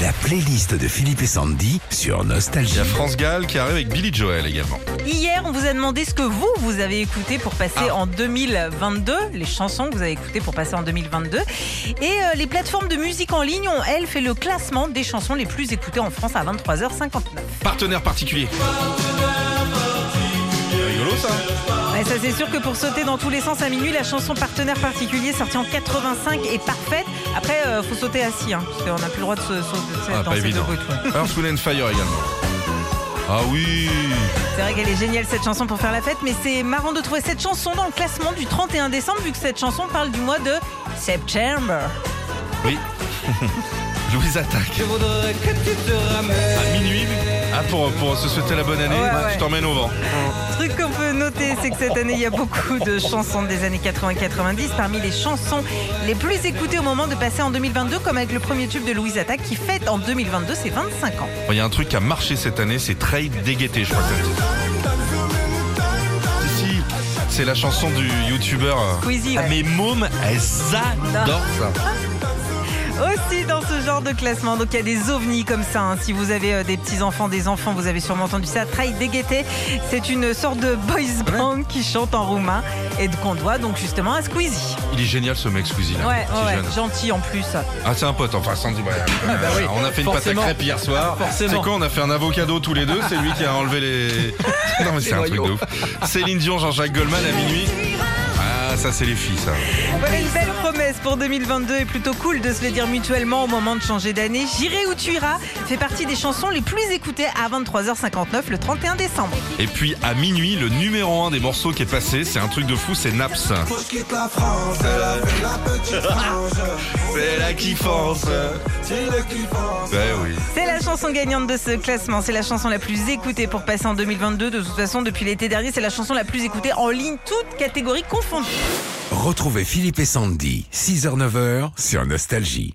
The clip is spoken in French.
La playlist de Philippe et Sandy sur Il Nostalgie. y a France Gall qui arrive avec Billy Joel également. Hier, on vous a demandé ce que vous, vous avez écouté pour passer Ah. en 2022, les chansons que vous avez écoutées pour passer en 2022. Et euh, les plateformes de musique en ligne ont, elles, fait le classement des chansons les plus écoutées en France à 23h59. Partenaire particulier. Rigolo ça Ouais, ça, c'est sûr que pour sauter dans tous les sens à minuit, la chanson Partenaire particulier sortie en 85 est parfaite. Après, euh, faut sauter assis, hein, parce qu'on n'a plus le droit de se sauter Ah, dans pas cette évident. route, ouais. Earth, Wind and Fire également. Ah oui C'est vrai qu'elle est géniale cette chanson pour faire la fête, mais c'est marrant de trouver cette chanson dans le classement du 31 décembre, vu que cette chanson parle du mois de September. Oui. Louise Attaque. À minuit. Ah, pour, pour se souhaiter la bonne année, Ouais, ouais. je t'emmène au vent. Truc qu'on peut noter, c'est que cette année, il y a beaucoup de chansons des années 80 et 90 parmi les chansons les plus écoutées au moment de passer en 2022, comme avec le premier tube de Louise Attaque qui fête en 2022 ses 25 ans. Il y a un truc qui a marché cette année, c'est Trade Déguetté, je crois que si, c'est la chanson du youtubeur. euh, Ah, ouais. mes mômes, elles adorent ça. Aussi dans ce genre de classement, donc il y a des ovnis comme ça. hein. Si vous avez euh, des petits enfants, des enfants, vous avez sûrement entendu ça. Trail Déguetté, c'est une sorte de boys band qui chante en roumain et qu'on doit donc justement à Squeezie. Il est génial ce mec Squeezie là. Ouais, ouais, jeune. gentil en plus. Ah c'est un pote, enfin Sandy. ouais. Euh, on a fait une pâte à crêpes hier soir. C'est quoi On a fait un avocado tous les deux. C'est lui qui a enlevé les. Non mais c'est un truc de ouf. Céline Dion, Jean-Jacques Goldman à minuit. Ah ça c'est les filles ça. Voilà une belle promesse pour 2022 et plutôt cool de se le dire mutuellement au moment de changer d'année. J'irai où tu iras fait partie des chansons les plus écoutées à 23h59 le 31 décembre. Et puis à minuit, le numéro un des morceaux qui est passé, c'est un truc de fou, c'est Naps. C'est la kiffance. Ouais oui. C'est la chanson gagnante de ce classement. C'est la chanson la plus écoutée pour passer en 2022. De toute façon, depuis l'été dernier, c'est la chanson la plus écoutée en ligne, toutes catégories confondues. Retrouvez Philippe et Sandy, 6h-9h sur Nostalgie.